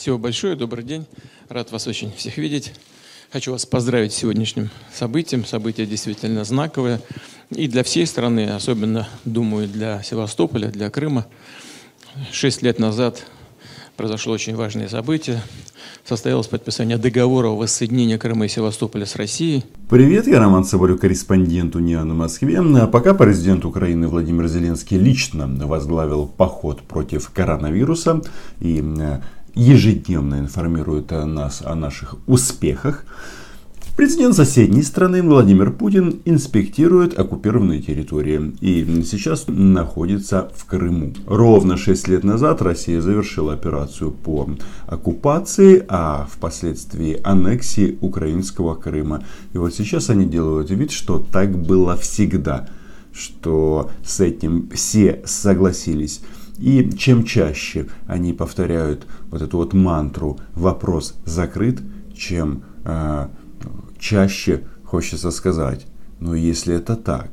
Спасибо большое, добрый день. Рад вас очень всех видеть. Хочу вас поздравить с сегодняшним событием. Событие действительно знаковое. И для всей страны, особенно, думаю, для Севастополя, для Крыма. Шесть лет назад произошло очень важное событие. Состоялось подписание договора о воссоединении Крыма и Севастополя с Россией. Привет, я Роман Соболев, корреспондент УНИАН в Москве. А пока президент Украины Владимир Зеленский лично возглавил поход против коронавируса и ежедневно информирует нас о наших успехах. Президент соседней страны Владимир Путин инспектирует оккупированные территории и сейчас находится в Крыму. Ровно 6 лет назад Россия завершила операцию по оккупации, а впоследствии аннексии украинского Крыма. И вот сейчас они делают вид, что так было всегда, что с этим все согласились. И чем чаще они повторяют вот эту вот мантру «вопрос закрыт», чем э, чаще хочется сказать, ну если это так,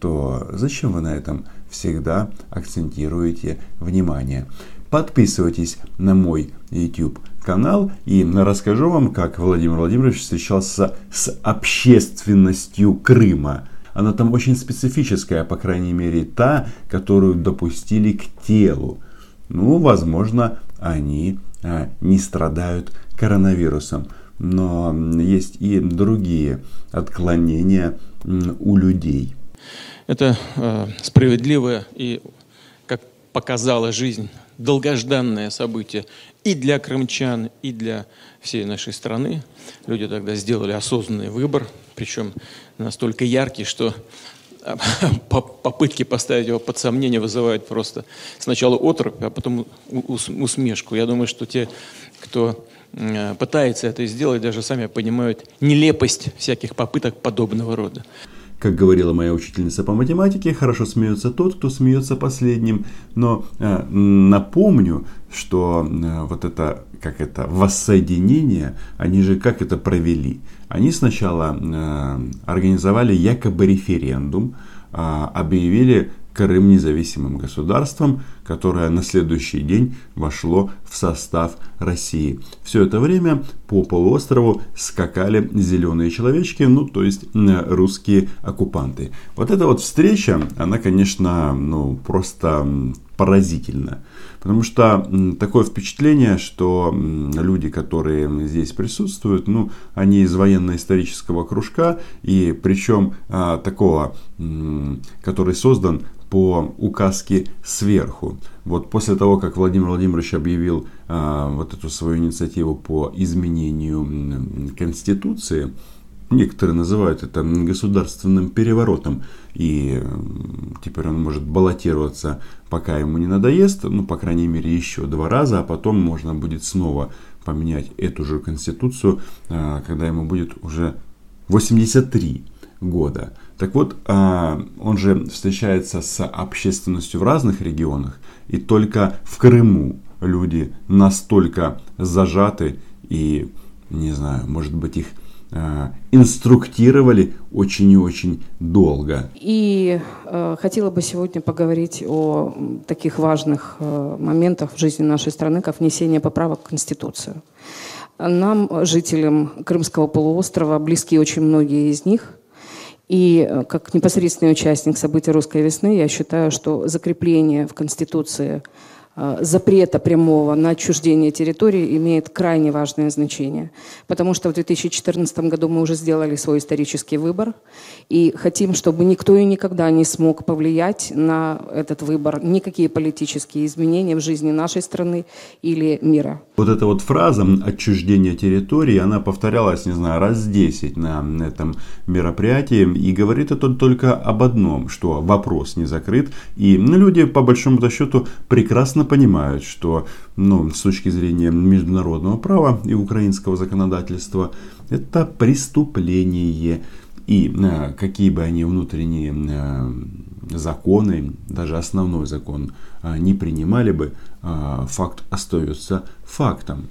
то зачем вы на этом всегда акцентируете внимание? Подписывайтесь на мой YouTube канал и расскажу вам, как Владимир Владимирович встречался с общественностью Крыма – она там очень специфическая, по крайней мере, та, которую допустили к телу. Ну, возможно, они а, не страдают коронавирусом. Но есть и другие отклонения у людей. Это э, справедливое и, показала жизнь, долгожданное событие и для крымчан, и для всей нашей страны. Люди тогда сделали осознанный выбор, причем настолько яркий, что попытки поставить его под сомнение вызывают просто сначала отрыв, а потом усмешку. Я думаю, что те, кто пытается это сделать, даже сами понимают нелепость всяких попыток подобного рода. Как говорила моя учительница по математике, хорошо смеется тот, кто смеется последним. Но э, напомню, что э, вот это, как это, воссоединение, они же как это провели? Они сначала э, организовали якобы референдум, э, объявили Крым независимым государством, которое на следующий день вошло в состав России. Все это время по полуострову скакали зеленые человечки, ну то есть русские оккупанты. Вот эта вот встреча, она, конечно, ну просто поразительна. Потому что такое впечатление, что люди, которые здесь присутствуют, ну, они из военно-исторического кружка, и причем а, такого, который создан по указке сверху. Вот после того, как Владимир Владимирович объявил а, вот эту свою инициативу по изменению Конституции, некоторые называют это государственным переворотом, и теперь он может баллотироваться, пока ему не надоест, ну, по крайней мере, еще два раза, а потом можно будет снова поменять эту же Конституцию, а, когда ему будет уже 83 года. Так вот, а, он же встречается с общественностью в разных регионах, и только в Крыму люди настолько зажаты и, не знаю, может быть, их инструктировали очень и очень долго. И э, хотела бы сегодня поговорить о таких важных э, моментах в жизни нашей страны, как внесение поправок в Конституцию. Нам, жителям Крымского полуострова, близки очень многие из них – и э, как непосредственный участник событий русской весны, я считаю, что закрепление в Конституции Э, запрета прямого на отчуждение территории имеет крайне важное значение. Потому что в 2014 году мы уже сделали свой исторический выбор и хотим, чтобы никто и никогда не смог повлиять на этот выбор, никакие политические изменения в жизни нашей страны или мира. Вот эта вот фраза «отчуждение территории», она повторялась, не знаю, раз 10 на этом мероприятии и говорит это только об одном, что вопрос не закрыт и люди по большому счету прекрасно понимают, что ну, с точки зрения международного права и украинского законодательства это преступление. И э, какие бы они внутренние э, законы, даже основной закон э, не принимали бы, э, факт остается фактом.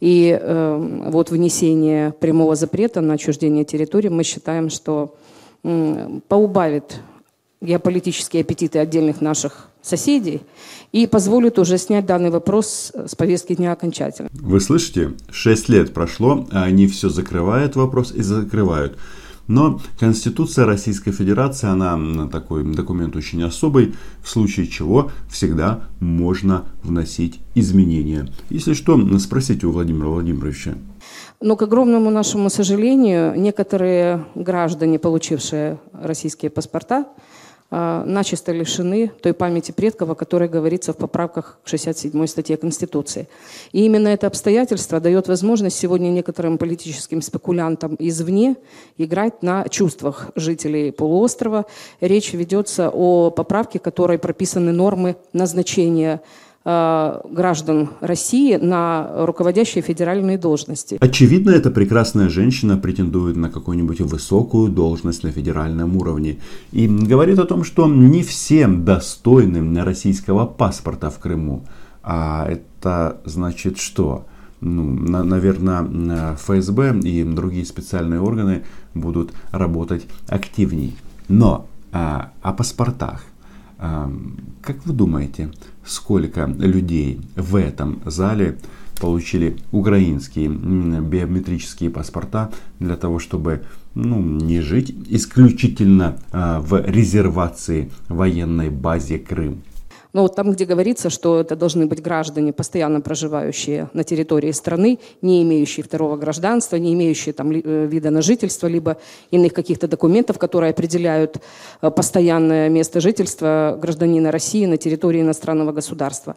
И э, вот внесение прямого запрета на отчуждение территории мы считаем, что э, поубавит геополитические аппетиты отдельных наших соседей и позволит уже снять данный вопрос с повестки дня окончательно. Вы слышите? Шесть лет прошло, а они все закрывают вопрос и закрывают. Но Конституция Российской Федерации, она такой документ очень особый, в случае чего всегда можно вносить изменения. Если что, спросите у Владимира Владимировича. Но, к огромному нашему сожалению, некоторые граждане, получившие российские паспорта, начисто лишены той памяти предков, о которой говорится в поправках к 67 статье Конституции. И именно это обстоятельство дает возможность сегодня некоторым политическим спекулянтам извне играть на чувствах жителей полуострова. Речь ведется о поправке, которой прописаны нормы назначения Э, граждан России на руководящие федеральные должности. Очевидно, эта прекрасная женщина претендует на какую-нибудь высокую должность на федеральном уровне и говорит о том, что не всем достойным российского паспорта в Крыму. А это значит что? ну, на, наверное, ФСБ и другие специальные органы будут работать активней. Но а, о паспортах. А, как вы думаете, сколько людей в этом зале получили украинские биометрические паспорта для того, чтобы ну, не жить исключительно а, в резервации военной базе Крым? Но вот там, где говорится, что это должны быть граждане, постоянно проживающие на территории страны, не имеющие второго гражданства, не имеющие там э, вида на жительство, либо иных каких-то документов, которые определяют э, постоянное место жительства гражданина России на территории иностранного государства.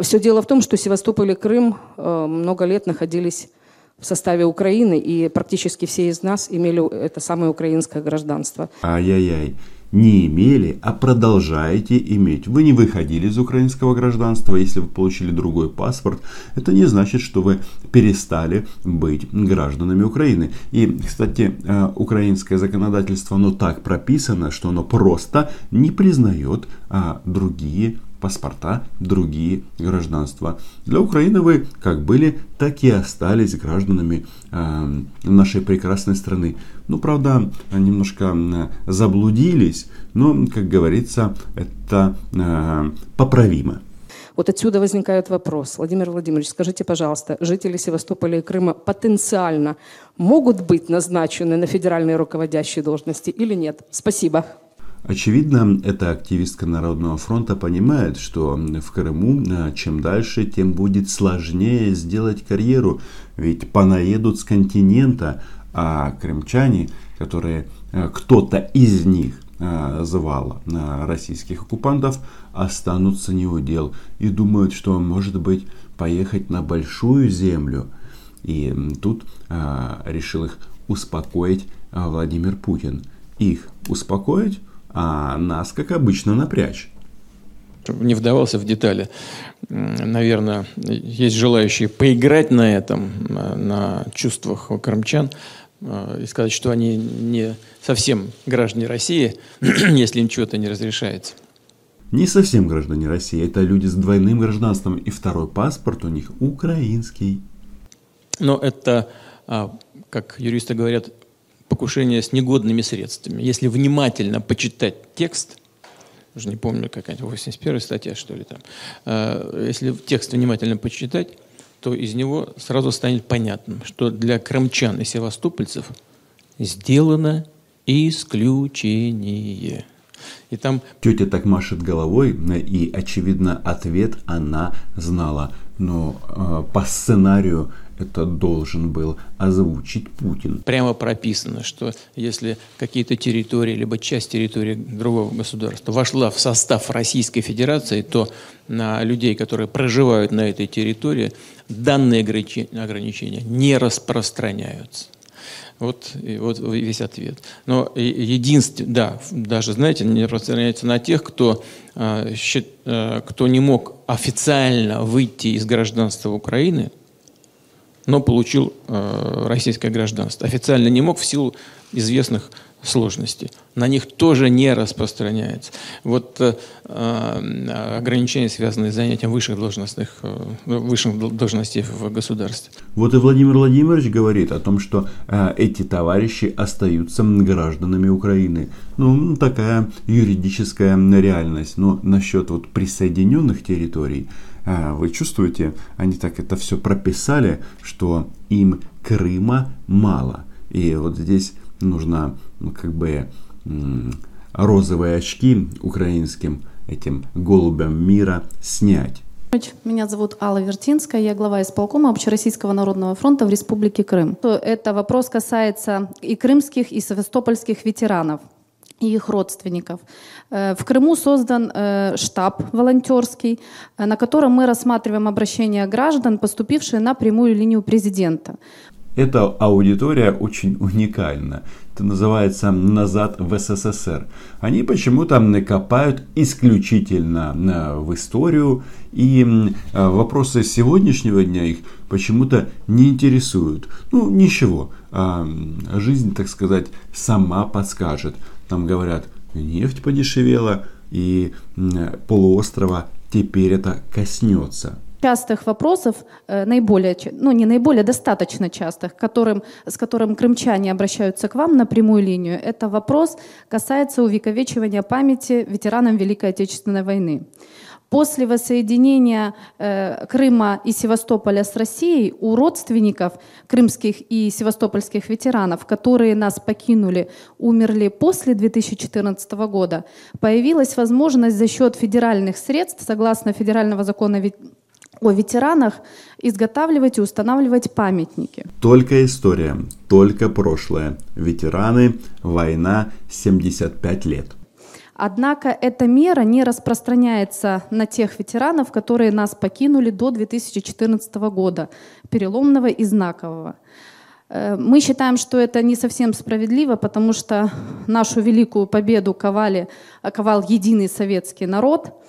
Все дело в том, что Севастополь и Крым э, много лет находились в составе Украины, и практически все из нас имели это самое украинское гражданство. Ай-яй-яй не имели, а продолжаете иметь. Вы не выходили из украинского гражданства, если вы получили другой паспорт, это не значит, что вы перестали быть гражданами Украины. И, кстати, э, украинское законодательство, оно так прописано, что оно просто не признает а, другие паспорта, другие гражданства. Для Украины вы как были, так и остались гражданами э, нашей прекрасной страны. Ну, правда, немножко заблудились, но, как говорится, это э, поправимо. Вот отсюда возникает вопрос. Владимир Владимирович, скажите, пожалуйста, жители Севастополя и Крыма потенциально могут быть назначены на федеральные руководящие должности или нет? Спасибо. Очевидно, эта активистка Народного фронта понимает, что в Крыму а, чем дальше, тем будет сложнее сделать карьеру, ведь понаедут с континента, а крымчане, которые а, кто-то из них а, звал российских оккупантов, останутся не у дел и думают, что может быть поехать на большую землю. И тут решил их успокоить Владимир Путин. Их успокоить а нас, как обычно, напрячь. Не вдавался в детали. Наверное, есть желающие поиграть на этом, на чувствах крымчан, и сказать, что они не совсем граждане России, если им чего-то не разрешается. Не совсем граждане России, это люди с двойным гражданством, и второй паспорт у них украинский. Но это, а, как юристы говорят, покушение с негодными средствами. Если внимательно почитать текст, уже не помню, какая-то 81 статья, что ли там, э, если текст внимательно почитать, то из него сразу станет понятным, что для крымчан и севастопольцев сделано исключение. И там... Тетя так машет головой, и, очевидно, ответ она знала. Но э, по сценарию это должен был озвучить Путин. Прямо прописано, что если какие-то территории, либо часть территории другого государства вошла в состав Российской Федерации, то на людей, которые проживают на этой территории, данные ограничения не распространяются. Вот, и вот весь ответ. Но единственное, да, даже, знаете, не распространяется на тех, кто, а, а, кто не мог официально выйти из гражданства Украины, но получил э, российское гражданство. Официально не мог в силу известных сложности, на них тоже не распространяется. Вот э, э, ограничения, связанные с занятием высших должностных, э, высших должностей в государстве. Вот и Владимир Владимирович говорит о том, что э, эти товарищи остаются гражданами Украины. Ну, такая юридическая реальность. Но насчет вот присоединенных территорий, э, вы чувствуете, они так это все прописали, что им Крыма мало. И вот здесь нужно ну, как бы розовые очки украинским этим голубям мира снять. Меня зовут Алла Вертинская, я глава исполкома Общероссийского народного фронта в Республике Крым. Это вопрос касается и крымских, и севастопольских ветеранов и их родственников. Э, в Крыму создан э, штаб волонтерский, э, на котором мы рассматриваем обращения граждан, поступившие на прямую линию президента. Эта аудитория очень уникальна. Это называется «Назад в СССР». Они почему-то копают исключительно э, в историю, и э, вопросы сегодняшнего дня их почему-то не интересуют. Ну, ничего, а, жизнь, так сказать, сама подскажет. Там говорят, нефть подешевела, и полуострова теперь это коснется частых вопросов, э, наиболее, ну не наиболее, достаточно частых, которым, с которым крымчане обращаются к вам на прямую линию, это вопрос касается увековечивания памяти ветеранам Великой Отечественной войны. После воссоединения э, Крыма и Севастополя с Россией у родственников крымских и севастопольских ветеранов, которые нас покинули, умерли после 2014 года, появилась возможность за счет федеральных средств, согласно федерального закона о ветеранах изготавливать и устанавливать памятники. Только история, только прошлое. Ветераны, война, 75 лет. Однако эта мера не распространяется на тех ветеранов, которые нас покинули до 2014 года, переломного и знакового. Э, мы считаем, что это не совсем справедливо, потому что нашу великую победу ковали, ковал единый советский народ –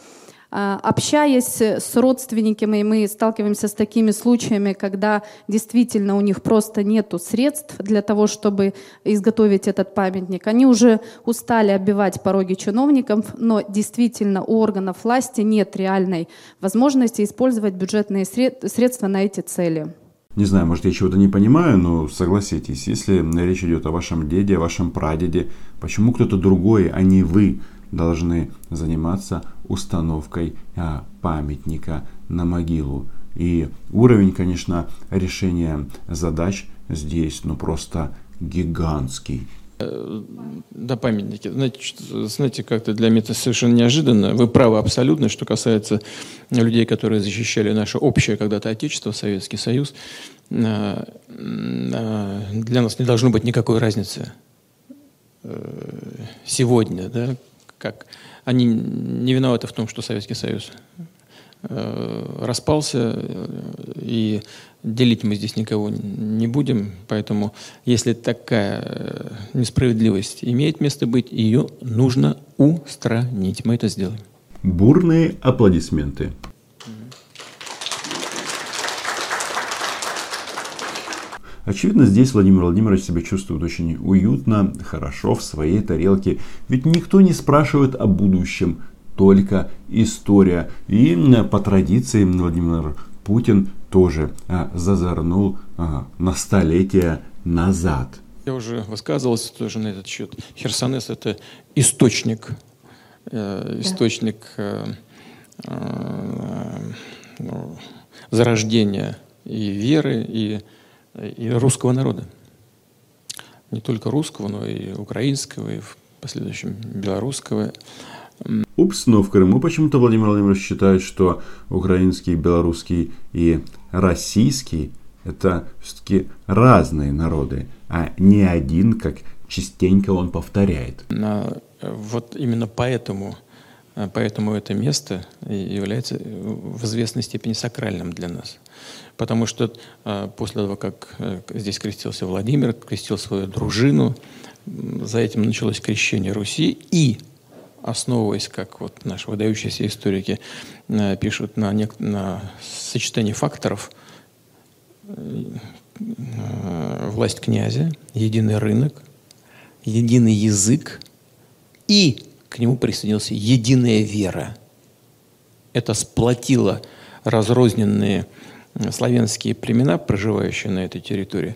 общаясь с родственниками, мы сталкиваемся с такими случаями, когда действительно у них просто нет средств для того, чтобы изготовить этот памятник. Они уже устали оббивать пороги чиновников, но действительно у органов власти нет реальной возможности использовать бюджетные средства на эти цели. Не знаю, может я чего-то не понимаю, но согласитесь, если речь идет о вашем деде, о вашем прадеде, почему кто-то другой, а не вы, должны заниматься установкой а, памятника на могилу. И уровень, конечно, решения задач здесь ну просто гигантский. Э, да, памятники. Значит, знаете, как-то для меня это совершенно неожиданно. Вы правы абсолютно, что касается людей, которые защищали наше общее когда-то Отечество, Советский Союз. Э, э, для нас не должно быть никакой разницы сегодня, да, как они не виноваты в том, что Советский Союз э, распался, э, и делить мы здесь никого не будем, поэтому если такая э, несправедливость имеет место быть, ее нужно устранить. Мы это сделаем. Бурные аплодисменты. Очевидно, здесь Владимир Владимирович себя чувствует очень уютно, хорошо в своей тарелке. Ведь никто не спрашивает о будущем, только история. И по традиции Владимир Путин тоже а, зазорнул а, на столетия назад. Я уже высказывался тоже на этот счет. Херсонес – это источник, э, источник э, э, ну, зарождения и веры, и и русского народа. Не только русского, но и украинского, и в последующем белорусского. Упс, но в Крыму почему-то Владимир Владимирович считает, что украинский, белорусский и российский – это все-таки разные народы, а не один, как частенько он повторяет. Вот именно поэтому, поэтому это место является в известной степени сакральным для нас. Потому что э, после того, как э, здесь крестился Владимир, крестил свою дружину, за этим началось крещение Руси и основываясь, как вот наши выдающиеся историки э, пишут, на, нек- на сочетании факторов, власть князя, единый рынок, единый язык и к нему присоединился единая вера. Это сплотило разрозненные славянские племена, проживающие на этой территории,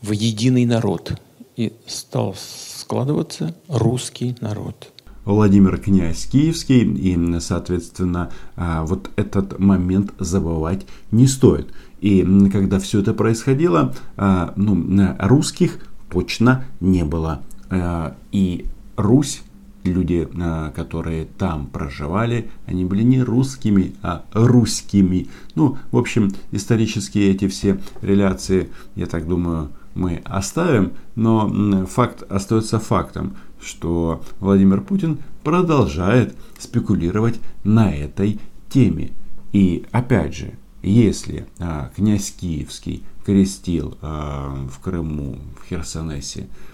в единый народ. И стал складываться русский народ. Владимир князь Киевский, и, соответственно, а, вот этот момент забывать не стоит. И когда все это происходило, а, ну, русских точно не было. А, и Русь люди, которые там проживали, они были не русскими, а русскими. Ну, в общем, исторические эти все реляции, я так думаю, мы оставим, но факт остается фактом, что Владимир Путин продолжает спекулировать на этой теме. И опять же, если а, князь Киевский крестил а, в Крыму, в Херсонесе а,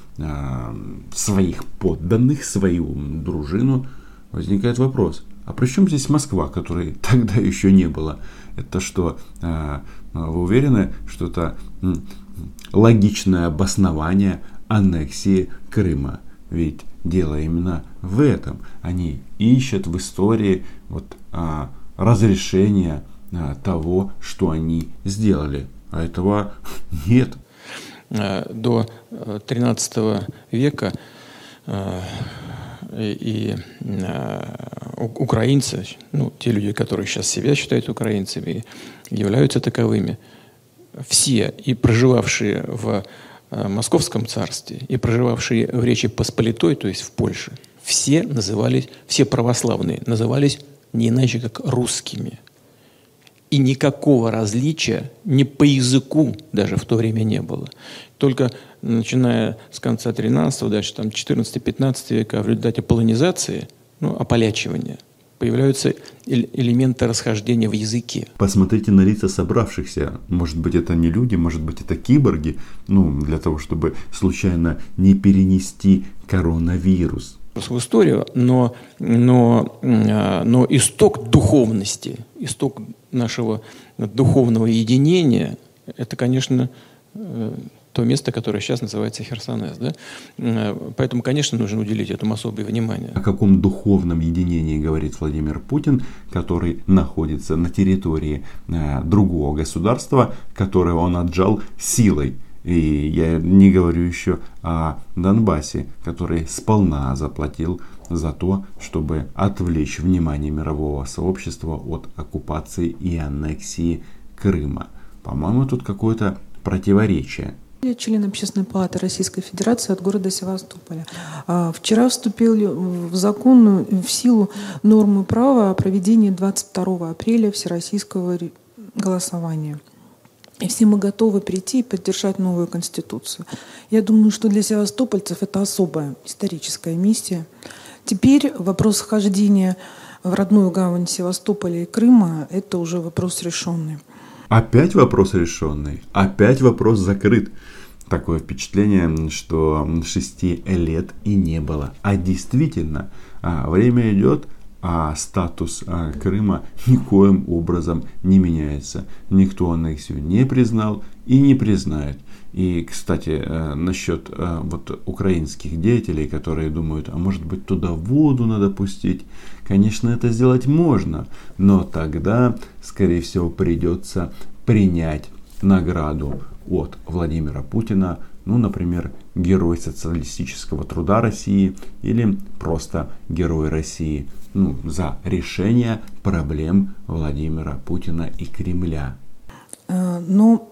своих подданных, свою дружину, возникает вопрос, а при чем здесь Москва, которой тогда еще не было? Это что, а, вы уверены, что это логичное обоснование аннексии Крыма? Ведь дело именно в этом. Они ищут в истории вот, а, разрешения а, того, что они сделали. А этого нет. Э, до 13 э, века э, и украинцы, ну, те люди, которые сейчас себя считают украинцами, являются таковыми, все и проживавшие в Московском царстве, и проживавшие в Речи Посполитой, то есть в Польше, все назывались, все православные назывались не иначе, как русскими. И никакого различия ни по языку даже в то время не было. Только начиная с конца 13 дальше там 14-15 века в результате полонизации, ну, ополячивания, появляются элементы расхождения в языке. Посмотрите на лица собравшихся. Может быть, это не люди, может быть, это киборги. Ну, для того, чтобы случайно не перенести коронавирус в историю, но, но, а, но исток духовности, исток нашего духовного единения, это, конечно, э, то место, которое сейчас называется Херсонес. Да? Э, поэтому, конечно, нужно уделить этому особое внимание. О каком духовном единении говорит Владимир Путин, который находится на территории э, другого государства, которое он отжал силой. И я не говорю еще о Донбассе, который сполна заплатил за то, чтобы отвлечь внимание мирового сообщества от оккупации и аннексии Крыма. По-моему, тут какое-то противоречие. Я член Общественной палаты Российской Федерации от города Севастополя. А, вчера вступили в закон, в силу нормы права о проведении 22 апреля всероссийского голосования. И все мы готовы прийти и поддержать новую конституцию. Я думаю, что для севастопольцев это особая историческая миссия. Теперь вопрос вхождения в родную гавань Севастополя и Крыма – это уже вопрос решенный. Опять вопрос решенный, опять вопрос закрыт. Такое впечатление, что шести лет и не было. А действительно, а, время идет, а статус а, Крыма никоим образом не меняется. Никто аннексию не признал и не признает. И, кстати, э, насчет э, вот украинских деятелей, которые думают, а может быть туда воду надо пустить, конечно, это сделать можно, но тогда, скорее всего, придется принять награду от Владимира Путина, ну, например, Герой социалистического труда России или просто Герой России, ну, за решение проблем Владимира Путина и Кремля. Э, но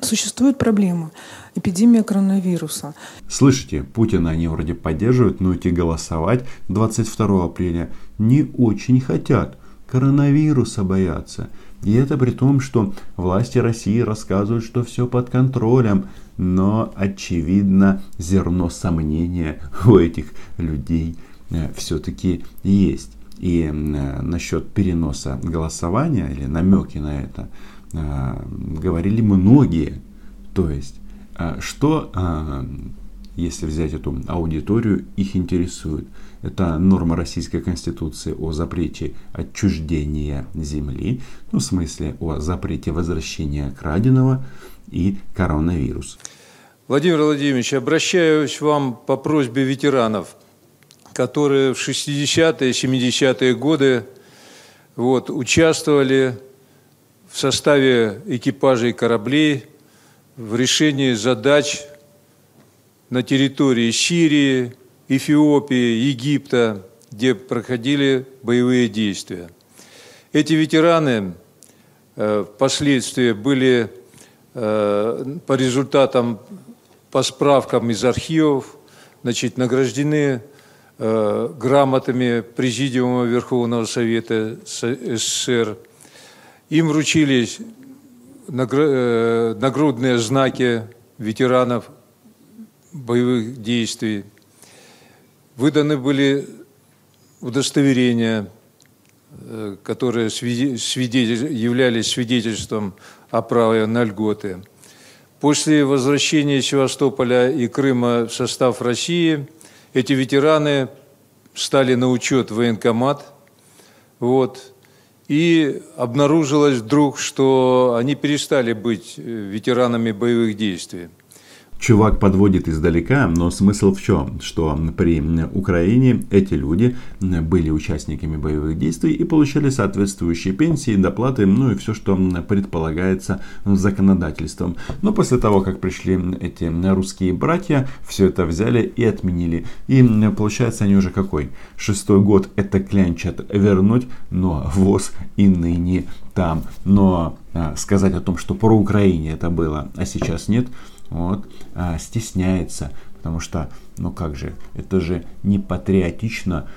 Существует проблема – эпидемия коронавируса. Слышите, Путина они вроде поддерживают, но идти голосовать 22 апреля не очень хотят. Коронавируса боятся. И это при том, что власти России рассказывают, что все под контролем. Но, очевидно, зерно сомнения у этих людей э, все-таки есть. И э, насчет переноса голосования или намеки на это – а, говорили многие. То есть, а, что, если взять эту аудиторию, их интересует? Это норма Российской Конституции о запрете отчуждения земли, ну, в смысле о запрете возвращения краденого и коронавирус. Владимир Владимирович, обращаюсь к вам по просьбе ветеранов, которые в 60-е, 70-е годы вот, участвовали в составе экипажей кораблей в решении задач на территории Сирии, Эфиопии, Египта, где проходили боевые действия. Эти ветераны э, впоследствии были э, по результатам, по справкам из архивов, значит, награждены э, грамотами Президиума Верховного Совета СССР. Им вручились нагрудные знаки ветеранов боевых действий. Выданы были удостоверения, э, которые свидетель, являлись свидетельством о праве на льготы. После возвращения Севастополя и Крыма в состав России эти ветераны стали на учет в военкомат. Вот, и обнаружилось вдруг, что они перестали быть э, ветеранами боевых действий. Чувак подводит издалека, но смысл в чем? Что при Украине эти люди были участниками боевых действий и получали соответствующие пенсии, доплаты, ну и все, что предполагается законодательством. Но после того, как пришли эти русские братья, все это взяли и отменили. И получается они уже какой? Шестой год это клянчат вернуть, но ВОЗ и ныне там. Но а, сказать о том, что про Украине это было, а сейчас нет – вот, а, стесняется, потому что, ну как же, это же не патриотично,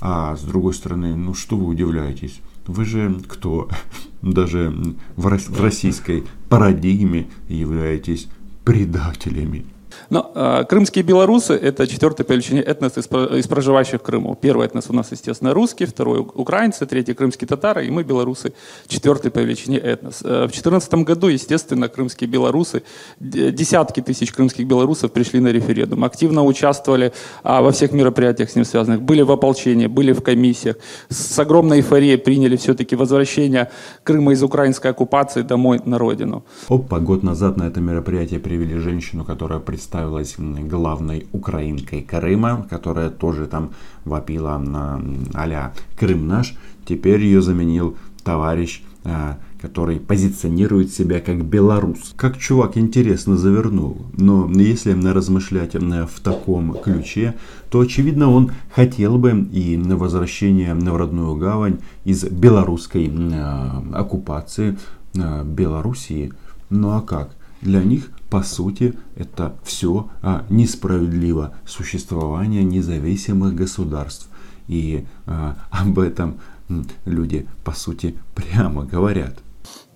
а с другой стороны, ну что вы удивляетесь? Вы же кто? Даже в российской парадигме являетесь предателями. Но э, крымские белорусы – это четвертый по величине этнос из, из проживающих Крыму. Первый этнос у нас, естественно, русский, второй – украинцы, третий – крымские татары, и мы, белорусы, четвертый по величине этнос. Э, в 2014 году, естественно, крымские белорусы, десятки тысяч крымских белорусов пришли на референдум, активно участвовали а, во всех мероприятиях с ним связанных, были в ополчении, были в комиссиях, с огромной эйфорией приняли все-таки возвращение Крыма из украинской оккупации домой на родину. Опа, год назад на это мероприятие привели женщину, которая представилась главной украинкой Крыма, которая тоже там вопила на а Крым наш. Теперь ее заменил товарищ, а, который позиционирует себя как белорус. Как чувак интересно завернул. Но если размышлять в таком ключе, то очевидно он хотел бы и на возвращение в родную гавань из белорусской а, оккупации Белоруссии. Ну а как? Для них по сути, это все а, несправедливо существование независимых государств. И а, об этом люди, по сути, прямо говорят.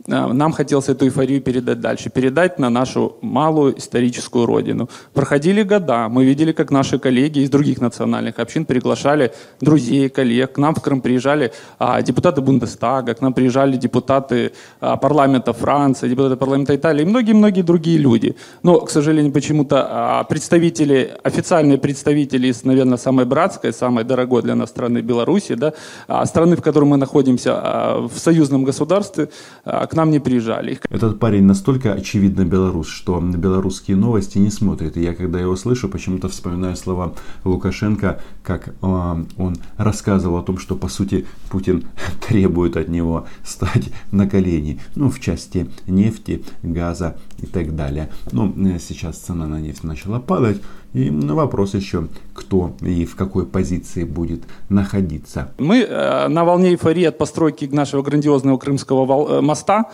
А, нам хотелось эту эйфорию передать дальше, передать на нашу малую историческую родину. Проходили года, мы видели, как наши коллеги из других национальных общин приглашали друзей, коллег. К нам в Крым приезжали а, депутаты Бундестага, к нам приезжали депутаты а, парламента Франции, депутаты парламента Италии и многие-многие другие люди. Но, к сожалению, почему-то а, представители, официальные представители из, наверное, самой братской, самой дорогой для нас страны Беларуси, да, а, страны, в которой мы находимся а, в союзном государстве, а, нам не приезжали. Этот парень настолько очевидно белорус, что на белорусские новости не смотрит. И я, когда его слышу, почему-то вспоминаю слова Лукашенко, как э, он рассказывал о том, что, по сути, Путин требует от него стать на колени. Ну, в части нефти, газа и так далее. Но э, сейчас цена на нефть начала падать. И вопрос еще, кто и в какой позиции будет находиться. Мы э, на волне эйфории от постройки нашего грандиозного Крымского э, моста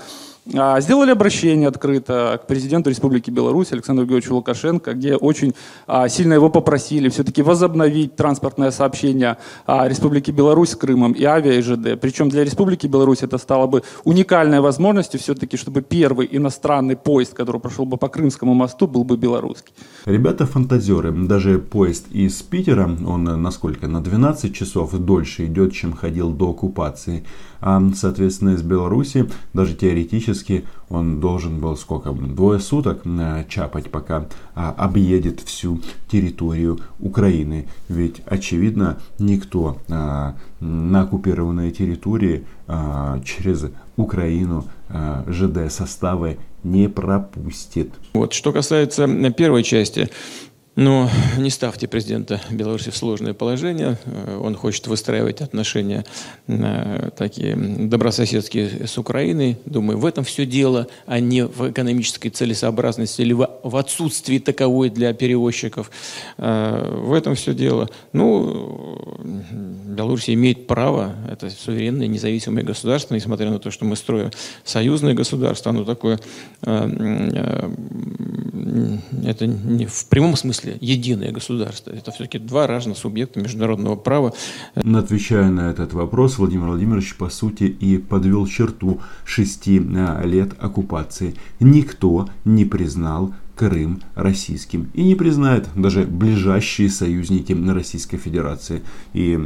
сделали обращение открыто к президенту Республики Беларусь Александру Георгиевичу Лукашенко, где очень а, сильно его попросили все-таки возобновить транспортное сообщение а, Республики Беларусь с Крымом и авиа и ЖД. Причем для Республики Беларусь это стало бы уникальной возможностью все-таки, чтобы первый иностранный поезд, который прошел бы по Крымскому мосту, был бы белорусский. Ребята фантазеры. Даже поезд из Питера, он насколько? На 12 часов дольше идет, чем ходил до оккупации. А, соответственно, из Беларуси даже теоретически он должен был сколько? Двое суток э, чапать, пока а, объедет всю территорию Украины. Ведь, очевидно, никто а, на оккупированной территории через Украину ЖД-составы не пропустит. Вот. Что касается первой части, но не ставьте президента Беларуси в сложное положение. Э, он хочет выстраивать отношения э, такие добрососедские с Украиной. Думаю, в этом все дело, а не в экономической целесообразности или в отсутствии таковой для перевозчиков. Э, в этом все дело. Ну, Беларусь имеет право, это суверенное, независимое государство, несмотря на то, что мы строим союзное государство, оно такое, это не в прямом смысле смысле единое государство. Это все-таки два разных субъекта международного права. Отвечая на этот вопрос, Владимир Владимирович, по сути, и подвел черту шести а, лет оккупации. Никто не признал Крым российским и не признает даже ближайшие союзники Российской Федерации. И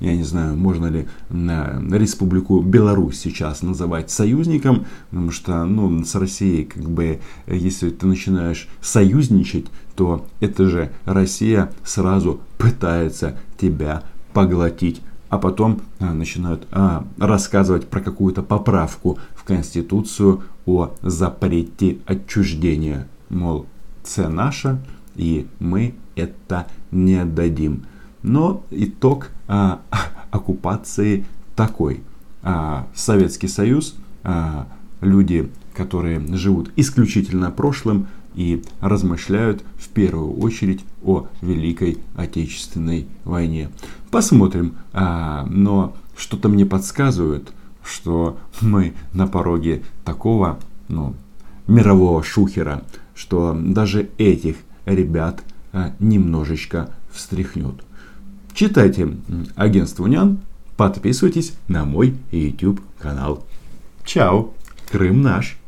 я не знаю, можно ли на Республику Беларусь сейчас называть союзником, потому что ну, с Россией, как бы, если ты начинаешь союзничать, то это же Россия сразу пытается тебя поглотить а потом а, начинают а, рассказывать про какую-то поправку в Конституцию о запрете отчуждения мол, це наше, и мы это не дадим. Но итог а, оккупации такой. А, Советский Союз, а, люди, которые живут исключительно прошлым и размышляют в первую очередь о Великой Отечественной войне. Посмотрим, а, но что-то мне подсказывает, что мы на пороге такого ну, мирового шухера, что даже этих ребят а, немножечко встряхнет. Читайте агентство Унян, подписывайтесь на мой YouTube канал. Чао, Крым наш!